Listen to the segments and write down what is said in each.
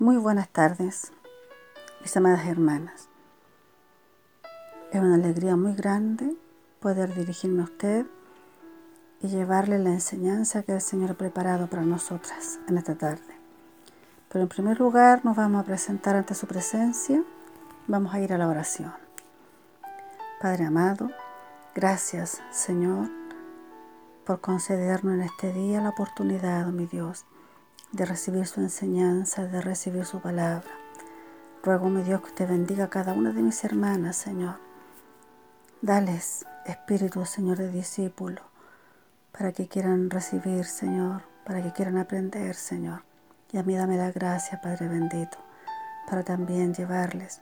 Muy buenas tardes, mis amadas hermanas. Es una alegría muy grande poder dirigirme a usted y llevarle la enseñanza que el Señor ha preparado para nosotras en esta tarde. Pero en primer lugar nos vamos a presentar ante su presencia, vamos a ir a la oración. Padre amado, gracias Señor por concedernos en este día la oportunidad, mi Dios, de recibir su enseñanza, de recibir su palabra. Ruego, mi Dios, que usted bendiga a cada una de mis hermanas, Señor. Dales espíritu, Señor, de discípulo, para que quieran recibir, Señor, para que quieran aprender, Señor. Y a mí dame la gracia, Padre bendito, para también llevarles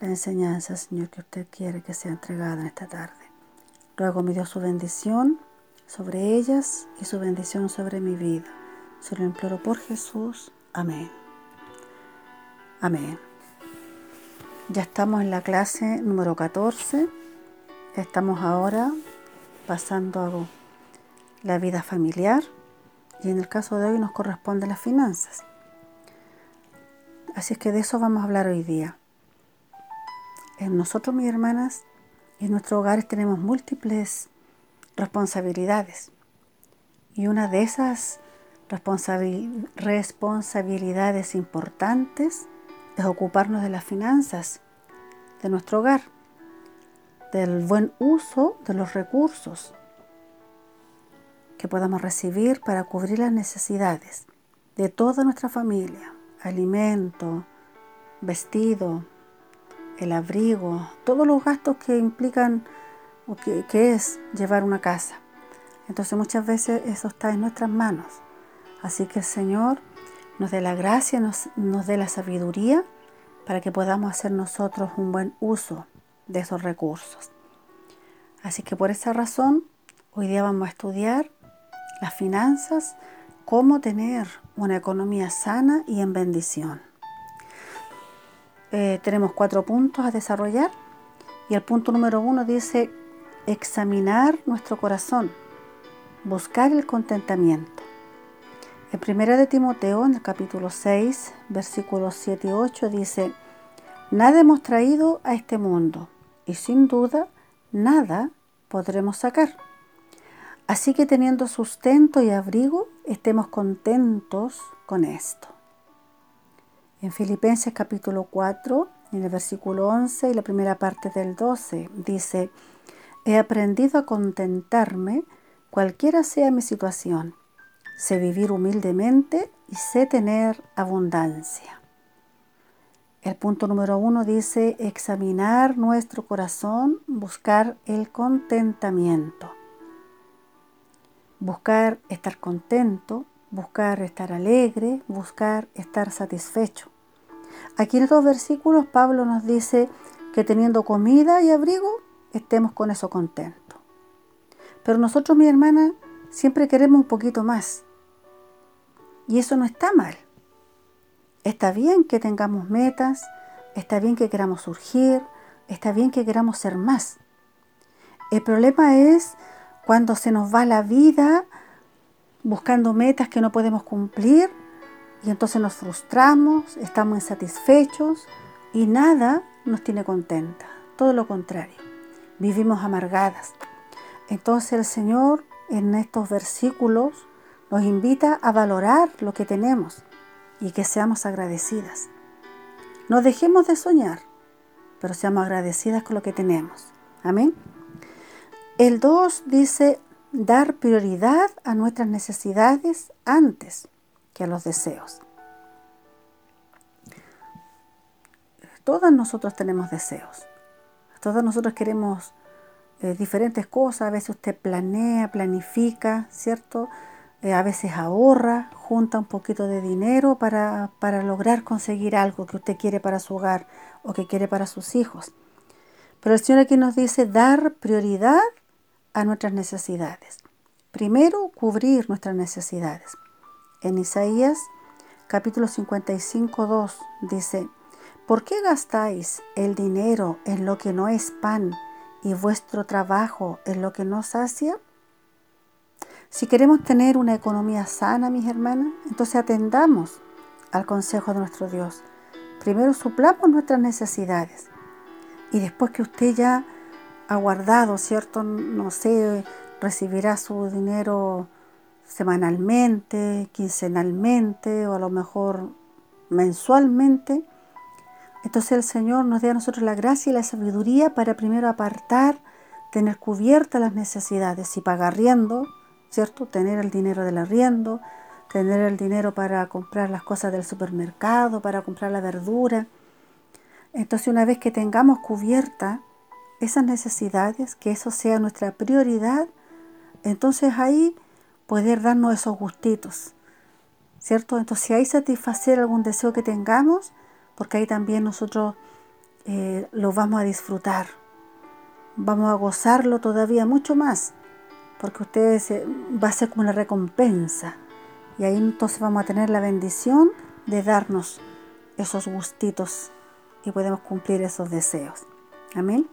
la enseñanza, Señor, que usted quiere que sea entregada en esta tarde. Ruego, mi Dios, su bendición sobre ellas y su bendición sobre mi vida. Se lo imploro por Jesús. Amén. Amén. Ya estamos en la clase número 14. Estamos ahora pasando a la vida familiar y en el caso de hoy nos corresponde las finanzas. Así es que de eso vamos a hablar hoy día. En nosotros, mis hermanas, en nuestros hogares tenemos múltiples responsabilidades. Y una de esas responsabilidades importantes es ocuparnos de las finanzas de nuestro hogar, del buen uso de los recursos que podamos recibir para cubrir las necesidades de toda nuestra familia, alimento, vestido, el abrigo, todos los gastos que implican o que, es llevar una casa. Entonces muchas veces eso está en nuestras manos. Así que el Señor nos dé la gracia, nos, dé la sabiduría para que podamos hacer nosotros un buen uso de esos recursos. Así que por esa razón, hoy día vamos a estudiar las finanzas, cómo tener una economía sana y en bendición. Eh, tenemos cuatro puntos a desarrollar y el punto número uno dice examinar nuestro corazón, buscar el contentamiento. En primera de Timoteo, en el capítulo 6, versículos 7 y 8, dice, Nada hemos traído a este mundo y sin duda nada podremos sacar. Así que teniendo sustento y abrigo, estemos contentos con esto. En Filipenses capítulo 4, en el versículo 11 y la primera parte del 12, dice, He aprendido a contentarme cualquiera sea mi situación. Sé vivir humildemente y sé tener abundancia. El punto número uno dice examinar nuestro corazón, buscar el contentamiento. Buscar estar contento, buscar estar alegre, buscar estar satisfecho. Aquí en estos versículos Pablo nos dice que teniendo comida y abrigo, estemos con eso contentos. Pero nosotros, mi hermana, siempre queremos un poquito más. Y eso no está mal. Está bien que tengamos metas, está bien que queramos surgir, está bien que queramos ser más. El problema es cuando se nos va la vida buscando metas que no podemos cumplir y entonces nos frustramos, estamos insatisfechos y nada nos tiene contenta. Todo lo contrario vivimos amargadas. Entonces el Señor en estos versículos nos invita a valorar lo que tenemos y que seamos agradecidas. No dejemos de soñar, pero seamos agradecidas con lo que tenemos. Amén. El 2 dice dar prioridad a nuestras necesidades antes que a los deseos. Todas nosotros tenemos deseos. Todos nosotros queremos eh, diferentes cosas, a veces usted planea, planifica, ¿cierto? Eh, a veces ahorra, junta un poquito de dinero para, para lograr conseguir algo que usted quiere para su hogar o que quiere para sus hijos. Pero el Señor aquí nos dice dar prioridad a nuestras necesidades. Primero, cubrir nuestras necesidades. En Isaías capítulo 55, 2 dice, ¿Por qué gastáis el dinero en lo que no es pan y vuestro trabajo en lo que no sacia? Si queremos tener una economía sana, mis hermanas, entonces atendamos al consejo de nuestro Dios. Primero suplamos nuestras necesidades y después que usted ya ha guardado, ¿cierto? No sé, recibirá su dinero semanalmente, quincenalmente o a lo mejor mensualmente. Entonces el Señor nos dé a nosotros la gracia y la sabiduría para primero apartar, tener cubiertas las necesidades y pagar riendo, ¿cierto? Tener el dinero del arriendo, tener el dinero para comprar las cosas del supermercado, para comprar la verdura. Entonces una vez que tengamos cubierta esas necesidades, que eso sea nuestra prioridad, entonces ahí poder darnos esos gustitos, ¿cierto? Entonces ahí satisfacer algún deseo que tengamos, porque ahí también nosotros eh, lo vamos a disfrutar, vamos a gozarlo todavía mucho más, porque ustedes va a ser como una recompensa. Y ahí entonces vamos a tener la bendición de darnos esos gustitos y podemos cumplir esos deseos. Amén.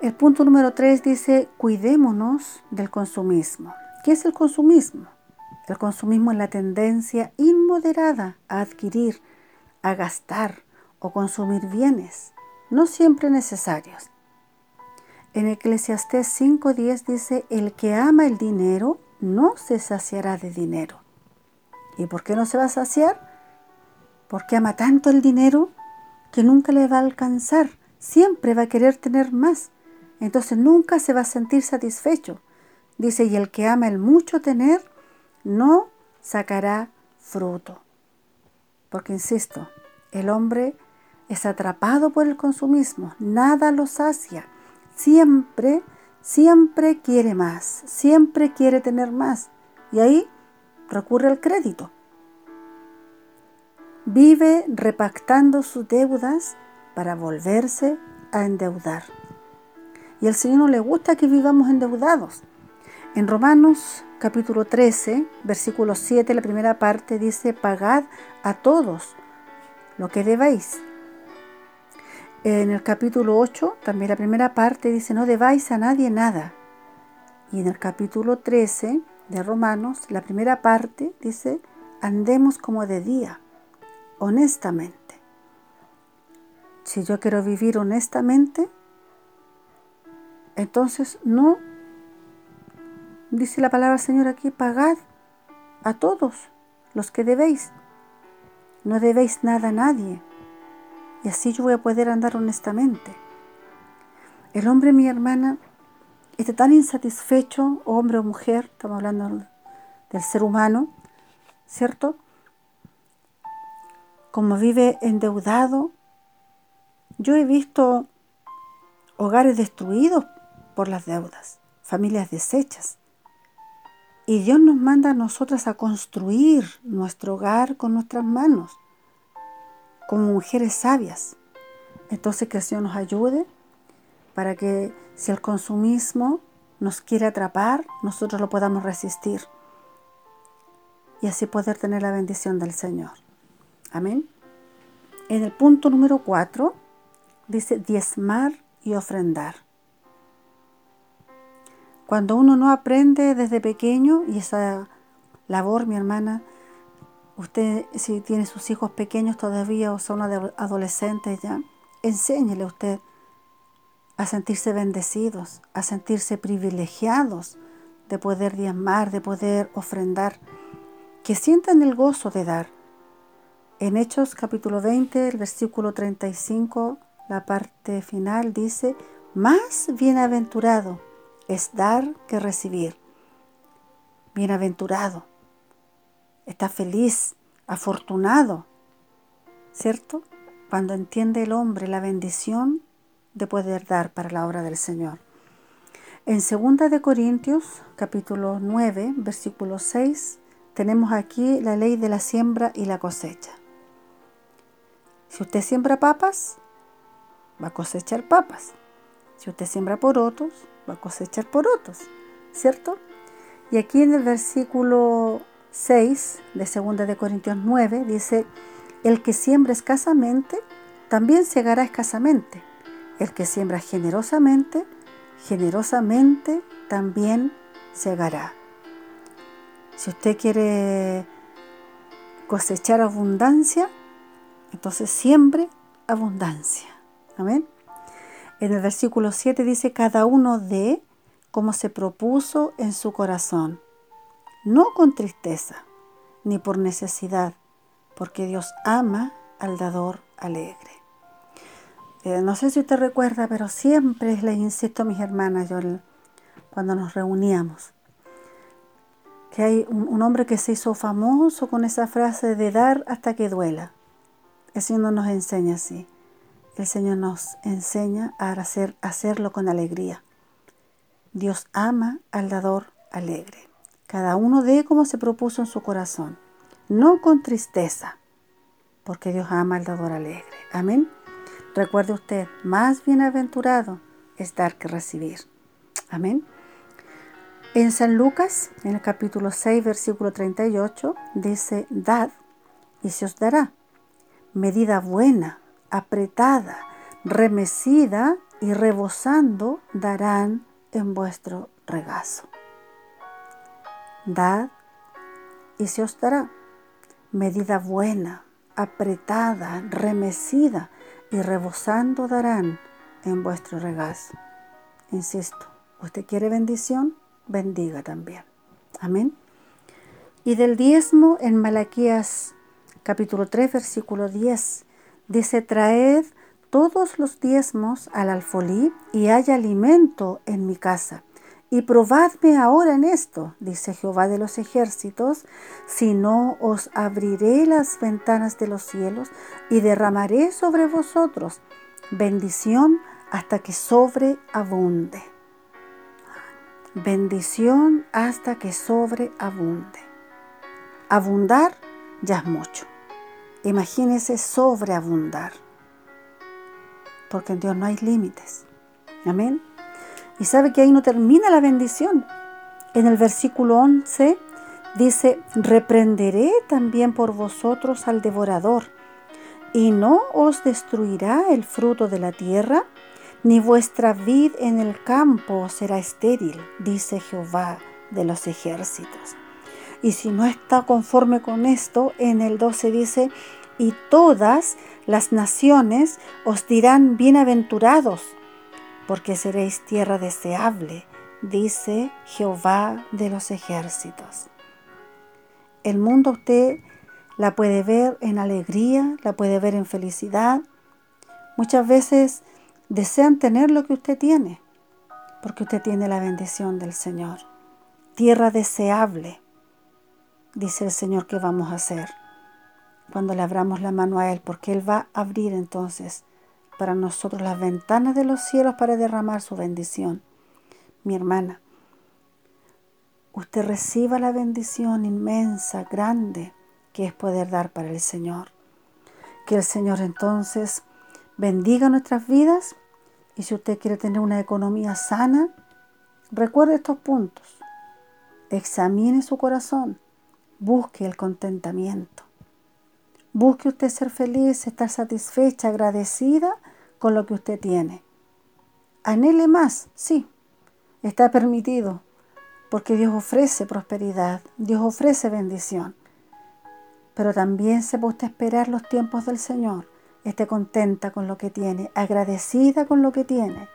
El punto número 3 dice, cuidémonos del consumismo. ¿Qué es el consumismo? El consumismo es la tendencia inmoderada a adquirir, a gastar o consumir bienes, no siempre necesarios. En Eclesiastés 5.10 dice, el que ama el dinero no se saciará de dinero. ¿Y por qué no se va a saciar? Porque ama tanto el dinero que nunca le va a alcanzar, siempre va a querer tener más. Entonces nunca se va a sentir satisfecho. Dice, y el que ama el mucho tener, no sacará fruto. Porque, insisto, el hombre es atrapado por el consumismo, nada lo sacia. Siempre, siempre quiere más, siempre quiere tener más. Y ahí recurre al crédito. Vive repactando sus deudas para volverse a endeudar. Y al Señor no le gusta que vivamos endeudados. En Romanos capítulo 13, versículo 7, la primera parte dice, pagad a todos lo que debáis. En el capítulo 8, también la primera parte dice, no debáis a nadie nada. Y en el capítulo 13, de Romanos, la primera parte dice, andemos como de día, honestamente. Si yo quiero vivir honestamente, entonces no, dice la palabra Señor aquí, pagad a todos los que debéis. No debéis nada a nadie. Y así yo voy a poder andar honestamente. El hombre, mi hermana, está tan insatisfecho, hombre o mujer, estamos hablando del ser humano, ¿cierto? Como vive endeudado. Yo he visto hogares destruidos por las deudas, familias deshechas. Y Dios nos manda a nosotras a construir nuestro hogar con nuestras manos, como mujeres sabias. Entonces que el Señor nos ayude para que si el consumismo nos quiere atrapar, nosotros lo podamos resistir y así poder tener la bendición del Señor. Amén. En el punto número 4 dice diezmar y ofrendar. Cuando uno no aprende desde pequeño, y esa labor, mi hermana, usted si tiene sus hijos pequeños todavía o son adolescentes ya, enséñele usted a sentirse bendecidos, a sentirse privilegiados de poder diezmar, de poder ofrendar, que sientan el gozo de dar. En Hechos capítulo 20, el versículo 35, la parte final dice, más bienaventurado es dar que recibir. Bienaventurado, está feliz, afortunado, ¿cierto? Cuando entiende el hombre la bendición de poder dar para la obra del Señor. En 2 de Corintios, capítulo 9, versículo 6, tenemos aquí la ley de la siembra y la cosecha. Si usted siembra papas, va a cosechar papas. Si usted siembra porotos, va a cosechar porotos, ¿cierto? Y aquí en el versículo 6 de 2 de Corintios 9 dice, el que siembra escasamente, también segará escasamente. El que siembra generosamente, generosamente también segará. Si usted quiere cosechar abundancia, entonces siempre abundancia. Amén. En el versículo 7 dice, cada uno de como se propuso en su corazón, no con tristeza, ni por necesidad, porque Dios ama al dador alegre. Eh, no sé si usted recuerda, pero siempre les insisto a mis hermanas, yo cuando nos reuníamos, que hay un, hombre que se hizo famoso con esa frase de dar hasta que duela. El Señor nos enseña así. El Señor nos enseña a hacer, hacerlo con alegría. Dios ama al dador alegre. Cada uno dé como se propuso en su corazón, no con tristeza, porque Dios ama al dador alegre. Amén. Recuerde usted, más bienaventurado es dar que recibir. Amén. En San Lucas, en el capítulo 6, versículo 38, dice, dad y se os dará. Medida buena, apretada, remecida y rebosando darán en vuestro regazo. Dad y se os dará. Medida buena, apretada, remecida y rebosando darán en vuestro regazo. Insisto, ¿usted quiere bendición? bendiga también. Amén. Y del diezmo en Malaquías capítulo 3 versículo 10 dice, traed todos los diezmos al alfolí y haya alimento en mi casa. Y probadme ahora en esto, dice Jehová de los ejércitos, si no os abriré las ventanas de los cielos y derramaré sobre vosotros bendición hasta que sobreabunde bendición hasta que sobreabunde. Abundar ya es mucho. Imagínese sobreabundar. Porque en Dios no hay límites. Amén. Y sabe que ahí no termina la bendición. En el versículo 11 dice, reprenderé también por vosotros al devorador, y no os destruirá el fruto de la tierra, ni vuestra vid en el campo será estéril, dice Jehová de los ejércitos. Y si no está conforme con esto, en el 12 dice, y todas las naciones os dirán bienaventurados, porque seréis tierra deseable, dice Jehová de los ejércitos. El mundo usted la puede ver en alegría, la puede ver en felicidad. Muchas veces desean tener lo que usted tiene, porque usted tiene la bendición del Señor. Tierra deseable, dice el Señor que vamos a hacer cuando le abramos la mano a Él, porque Él va a abrir entonces para nosotros las ventanas de los cielos para derramar su bendición. Mi hermana, usted reciba la bendición inmensa, grande, que es poder dar para el Señor. Que el Señor entonces bendiga nuestras vidas y si usted quiere tener una economía sana, recuerde estos puntos. Examine su corazón. Busque el contentamiento. Busque usted ser feliz, estar satisfecha, agradecida con lo que usted tiene. Anhele más, sí, está permitido, porque Dios ofrece prosperidad, Dios ofrece bendición. Pero también se puede esperar los tiempos del Señor esté contenta con lo que tiene, agradecida con lo que tiene.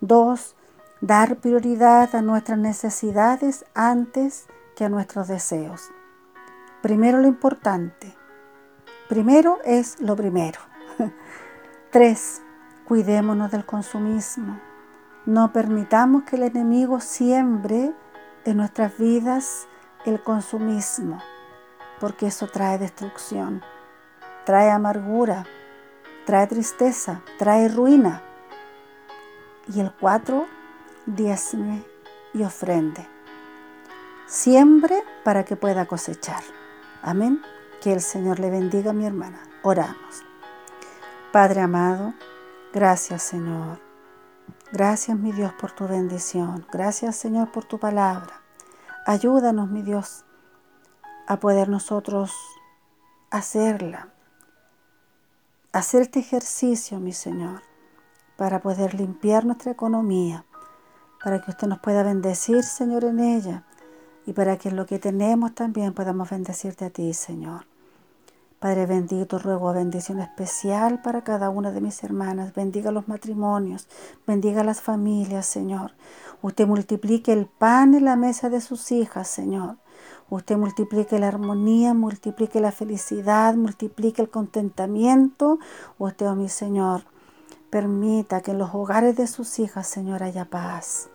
Dos, dar prioridad a nuestras necesidades antes que a nuestros deseos. Primero lo importante. Primero es lo primero. Tres, cuidémonos del consumismo. No permitamos que el enemigo siembre en nuestras vidas el consumismo, porque eso trae destrucción, trae amargura, trae tristeza, trae ruina. Y el cuatro, diezme y ofrende. Siembre para que pueda cosechar. Amén. Que el Señor le bendiga mi hermana. Oramos. Padre amado, gracias Señor. Gracias mi Dios por tu bendición. Gracias Señor por tu palabra. Ayúdanos mi Dios a poder nosotros hacerla hacer este ejercicio, mi Señor, para poder limpiar nuestra economía, para que usted nos pueda bendecir, Señor, en ella, y para que en lo que tenemos también podamos bendecirte a ti, Señor. Padre bendito, ruego bendición especial para cada una de mis hermanas. Bendiga los matrimonios, bendiga las familias, Señor. Usted multiplique el pan en la mesa de sus hijas, Señor. Usted multiplique la armonía, multiplique la felicidad, multiplique el contentamiento. Usted, oh mi Señor, permita que en los hogares de sus hijas, Señor, haya paz.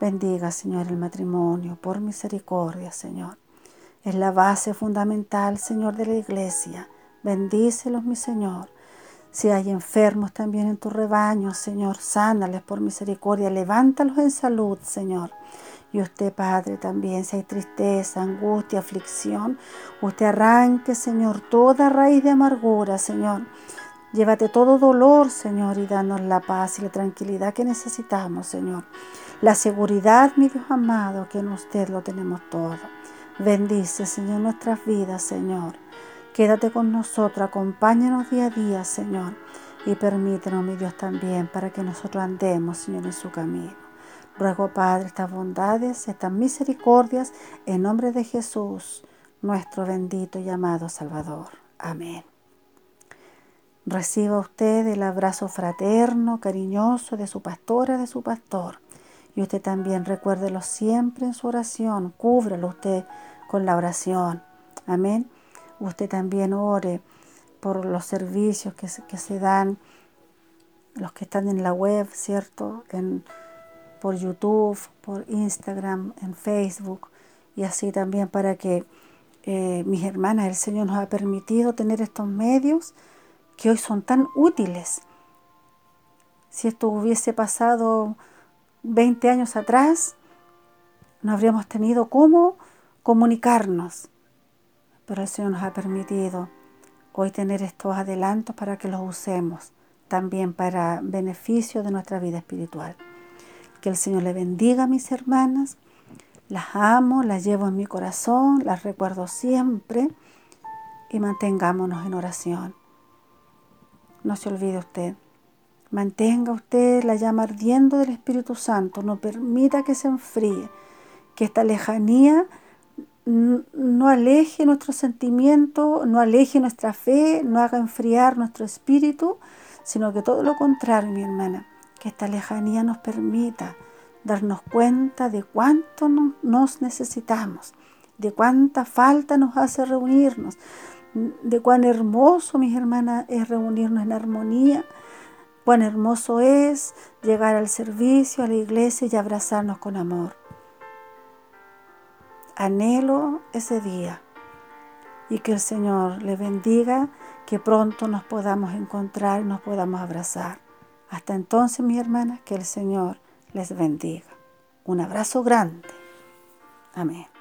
Bendiga, Señor, el matrimonio por misericordia, Señor. Es la base fundamental, Señor, de la iglesia. Bendícelos, mi Señor. Si hay enfermos también en tu rebaño, Señor, sánales por misericordia. Levántalos en salud, Señor. Y usted, Padre, también, si hay tristeza, angustia, aflicción, usted arranque, Señor, toda raíz de amargura, Señor. Llévate todo dolor, Señor, y danos la paz y la tranquilidad que necesitamos, Señor. La seguridad, mi Dios amado, que en usted lo tenemos todo. Bendice, Señor, nuestras vidas, Señor. Quédate con nosotros, acompáñanos día a día, Señor. Y permítenos, mi Dios, también para que nosotros andemos, Señor, en su camino. Ruego, Padre, estas bondades, estas misericordias, en nombre de Jesús, nuestro bendito y amado Salvador. Amén. Reciba usted el abrazo fraterno, cariñoso de su pastora, de su pastor. Y usted también recuérdelo siempre en su oración, cúbrelo usted con la oración. Amén. Usted también ore por los servicios que se, que se dan, los que están en la web, ¿cierto? En, por YouTube, por Instagram, en Facebook, y así también para que eh, mis hermanas, el Señor nos ha permitido tener estos medios que hoy son tan útiles. Si esto hubiese pasado 20 años atrás no habríamos tenido cómo comunicarnos, pero el Señor nos ha permitido hoy tener estos adelantos para que los usemos también para beneficio de nuestra vida espiritual. Que el Señor le bendiga a mis hermanas, las amo, las llevo en mi corazón, las recuerdo siempre y mantengámonos en oración. No se olvide usted Mantenga usted la llama ardiendo del Espíritu Santo, no permita que se enfríe, que esta lejanía no aleje nuestro sentimiento, no aleje nuestra fe, no haga enfriar nuestro espíritu, sino que todo lo contrario, mi hermana, que esta lejanía nos permita darnos cuenta de cuánto nos necesitamos, de cuánta falta nos hace reunirnos, de cuán hermoso, mis hermanas, es reunirnos en armonía Cuán hermoso es llegar al servicio, a la iglesia y abrazarnos con amor. Anhelo ese día y que el Señor le bendiga, que pronto nos podamos encontrar nos podamos abrazar. Hasta entonces, mis hermanas, que el Señor les bendiga. Un abrazo grande. Amén.